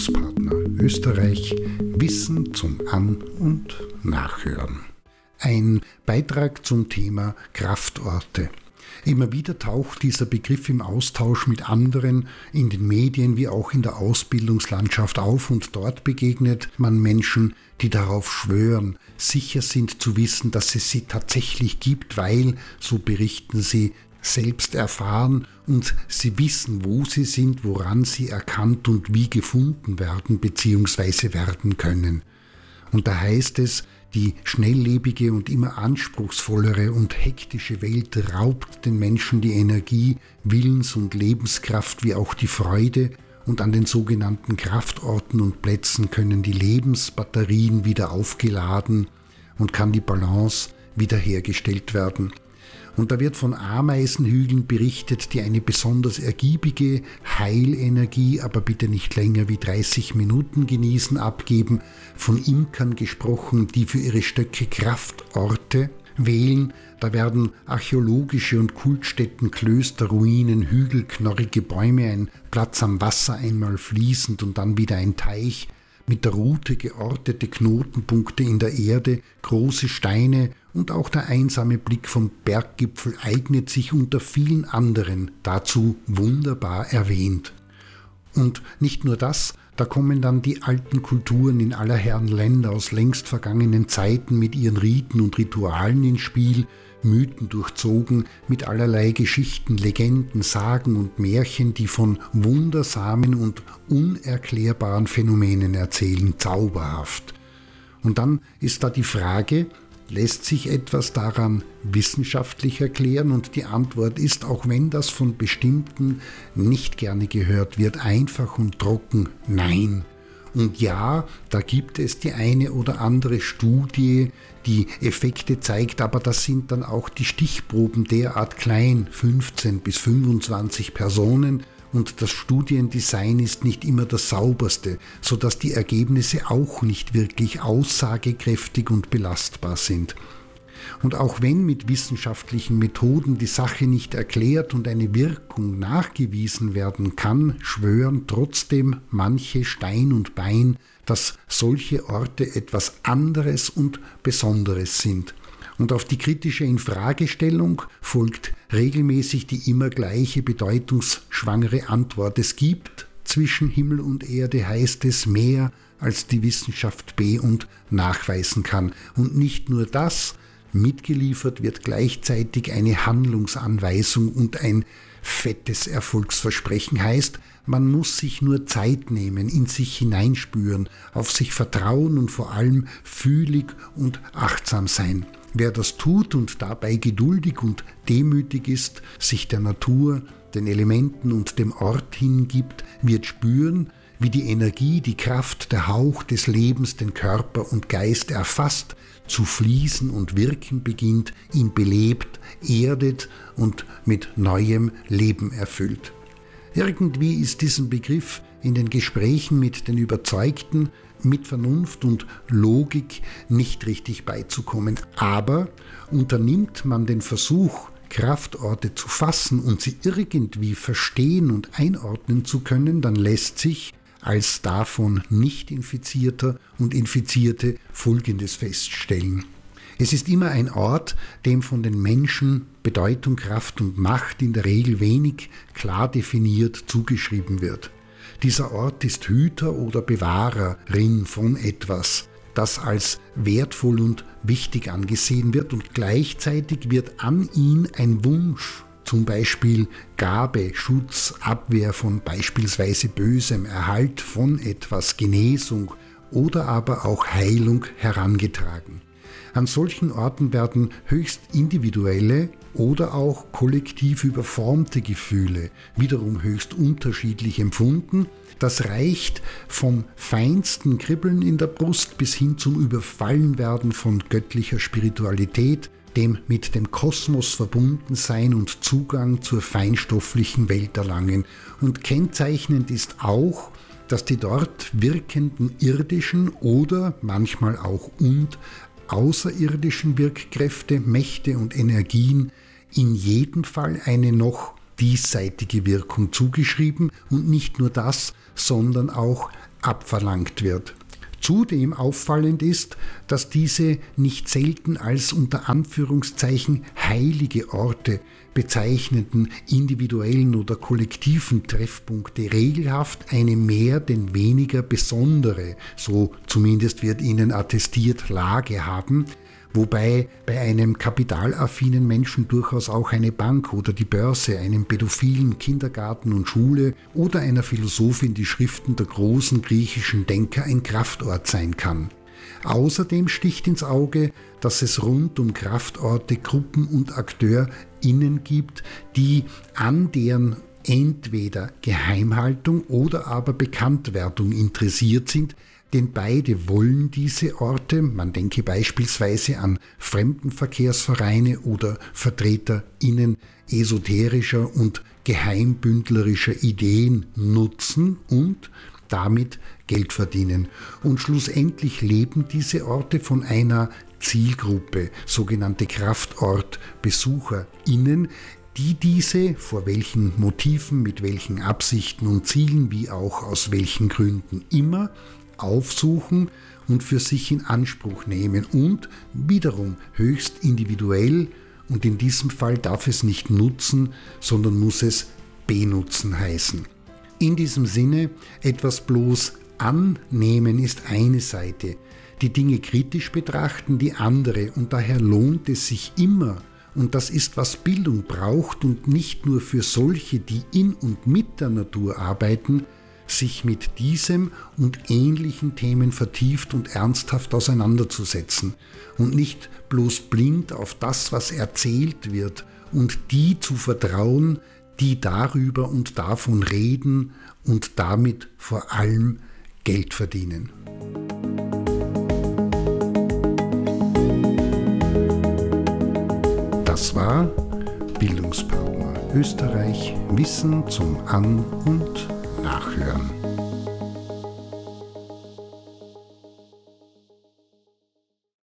Bildungspartner Österreich Wissen zum An- und Nachhören. Ein Beitrag zum Thema Kraftorte. Immer wieder taucht dieser Begriff im Austausch mit anderen in den Medien wie auch in der Ausbildungslandschaft auf und dort begegnet man Menschen, die darauf schwören, sicher sind zu wissen, dass es sie tatsächlich gibt, weil, so berichten sie, selbst erfahren und sie wissen, wo sie sind, woran sie erkannt und wie gefunden werden bzw. werden können. Und da heißt es, die schnelllebige und immer anspruchsvollere und hektische Welt raubt den Menschen die Energie, Willens- und Lebenskraft wie auch die Freude, und an den sogenannten Kraftorten und Plätzen können die Lebensbatterien wieder aufgeladen und kann die Balance wiederhergestellt werden. Und da wird von Ameisenhügeln berichtet, die eine besonders ergiebige Heilenergie, aber bitte nicht länger wie 30 Minuten genießen, abgeben. Von Imkern gesprochen, die für ihre Stöcke Kraftorte wählen. Da werden archäologische und Kultstätten, Klöster, Ruinen, Hügel, knorrige Bäume, ein Platz am Wasser einmal fließend und dann wieder ein Teich, mit der Rute geortete Knotenpunkte in der Erde, große Steine und auch der einsame Blick vom Berggipfel eignet sich unter vielen anderen dazu wunderbar erwähnt. Und nicht nur das, da kommen dann die alten Kulturen in aller Herren Länder aus längst vergangenen Zeiten mit ihren Riten und Ritualen ins Spiel, Mythen durchzogen mit allerlei Geschichten, Legenden, Sagen und Märchen, die von wundersamen und unerklärbaren Phänomenen erzählen, zauberhaft. Und dann ist da die Frage, lässt sich etwas daran wissenschaftlich erklären? Und die Antwort ist, auch wenn das von bestimmten nicht gerne gehört wird, einfach und trocken Nein. Und ja, da gibt es die eine oder andere Studie, die Effekte zeigt, aber das sind dann auch die Stichproben derart klein, 15 bis 25 Personen, und das Studiendesign ist nicht immer das sauberste, sodass die Ergebnisse auch nicht wirklich aussagekräftig und belastbar sind. Und auch wenn mit wissenschaftlichen Methoden die Sache nicht erklärt und eine Wirkung nachgewiesen werden kann, schwören trotzdem manche Stein und Bein, dass solche Orte etwas anderes und Besonderes sind. Und auf die kritische Infragestellung folgt regelmäßig die immer gleiche bedeutungsschwangere Antwort. Es gibt zwischen Himmel und Erde, heißt es, mehr als die Wissenschaft B und nachweisen kann. Und nicht nur das, Mitgeliefert wird gleichzeitig eine Handlungsanweisung und ein fettes Erfolgsversprechen heißt, man muss sich nur Zeit nehmen, in sich hineinspüren, auf sich vertrauen und vor allem fühlig und achtsam sein. Wer das tut und dabei geduldig und demütig ist, sich der Natur, den Elementen und dem Ort hingibt, wird spüren, wie die Energie, die Kraft, der Hauch des Lebens den Körper und Geist erfasst, zu fließen und wirken beginnt, ihn belebt, erdet und mit neuem Leben erfüllt. Irgendwie ist diesem Begriff in den Gesprächen mit den Überzeugten mit Vernunft und Logik nicht richtig beizukommen. Aber unternimmt man den Versuch, Kraftorte zu fassen und sie irgendwie verstehen und einordnen zu können, dann lässt sich als davon nicht infizierter und Infizierte Folgendes feststellen. Es ist immer ein Ort, dem von den Menschen Bedeutung, Kraft und Macht in der Regel wenig klar definiert zugeschrieben wird. Dieser Ort ist Hüter oder Bewahrerin von etwas, das als wertvoll und wichtig angesehen wird und gleichzeitig wird an ihn ein Wunsch zum Beispiel Gabe, Schutz, Abwehr von beispielsweise Bösem, Erhalt von etwas, Genesung oder aber auch Heilung herangetragen. An solchen Orten werden höchst individuelle oder auch kollektiv überformte Gefühle wiederum höchst unterschiedlich empfunden. Das reicht vom feinsten Kribbeln in der Brust bis hin zum Überfallenwerden von göttlicher Spiritualität, dem mit dem Kosmos verbunden sein und Zugang zur feinstofflichen Welt erlangen. Und kennzeichnend ist auch, dass die dort wirkenden irdischen oder manchmal auch und außerirdischen Wirkkräfte, Mächte und Energien in jedem Fall eine noch diesseitige Wirkung zugeschrieben und nicht nur das, sondern auch abverlangt wird. Zudem auffallend ist, dass diese nicht selten als unter Anführungszeichen heilige Orte bezeichneten individuellen oder kollektiven Treffpunkte regelhaft eine mehr denn weniger besondere, so zumindest wird ihnen attestiert, Lage haben, wobei bei einem kapitalaffinen Menschen durchaus auch eine Bank oder die Börse, einem pädophilen Kindergarten und Schule oder einer Philosophin die Schriften der großen griechischen Denker ein Kraftort sein kann. Außerdem sticht ins Auge, dass es rund um Kraftorte Gruppen und AkteurInnen gibt, die an deren entweder Geheimhaltung oder aber Bekanntwerdung interessiert sind, denn beide wollen diese Orte, man denke beispielsweise an Fremdenverkehrsvereine oder VertreterInnen esoterischer und geheimbündlerischer Ideen nutzen und damit Geld verdienen. Und schlussendlich leben diese Orte von einer Zielgruppe, sogenannte KraftortbesucherInnen, die diese, vor welchen Motiven, mit welchen Absichten und Zielen, wie auch aus welchen Gründen immer, aufsuchen und für sich in Anspruch nehmen und wiederum höchst individuell und in diesem Fall darf es nicht nutzen, sondern muss es benutzen heißen. In diesem Sinne, etwas bloß annehmen ist eine Seite, die Dinge kritisch betrachten die andere. Und daher lohnt es sich immer, und das ist, was Bildung braucht und nicht nur für solche, die in und mit der Natur arbeiten, sich mit diesem und ähnlichen Themen vertieft und ernsthaft auseinanderzusetzen und nicht bloß blind auf das, was erzählt wird und die zu vertrauen, die darüber und davon reden und damit vor allem Geld verdienen. Das war Bildungspartner Österreich Wissen zum An- und Nachhören.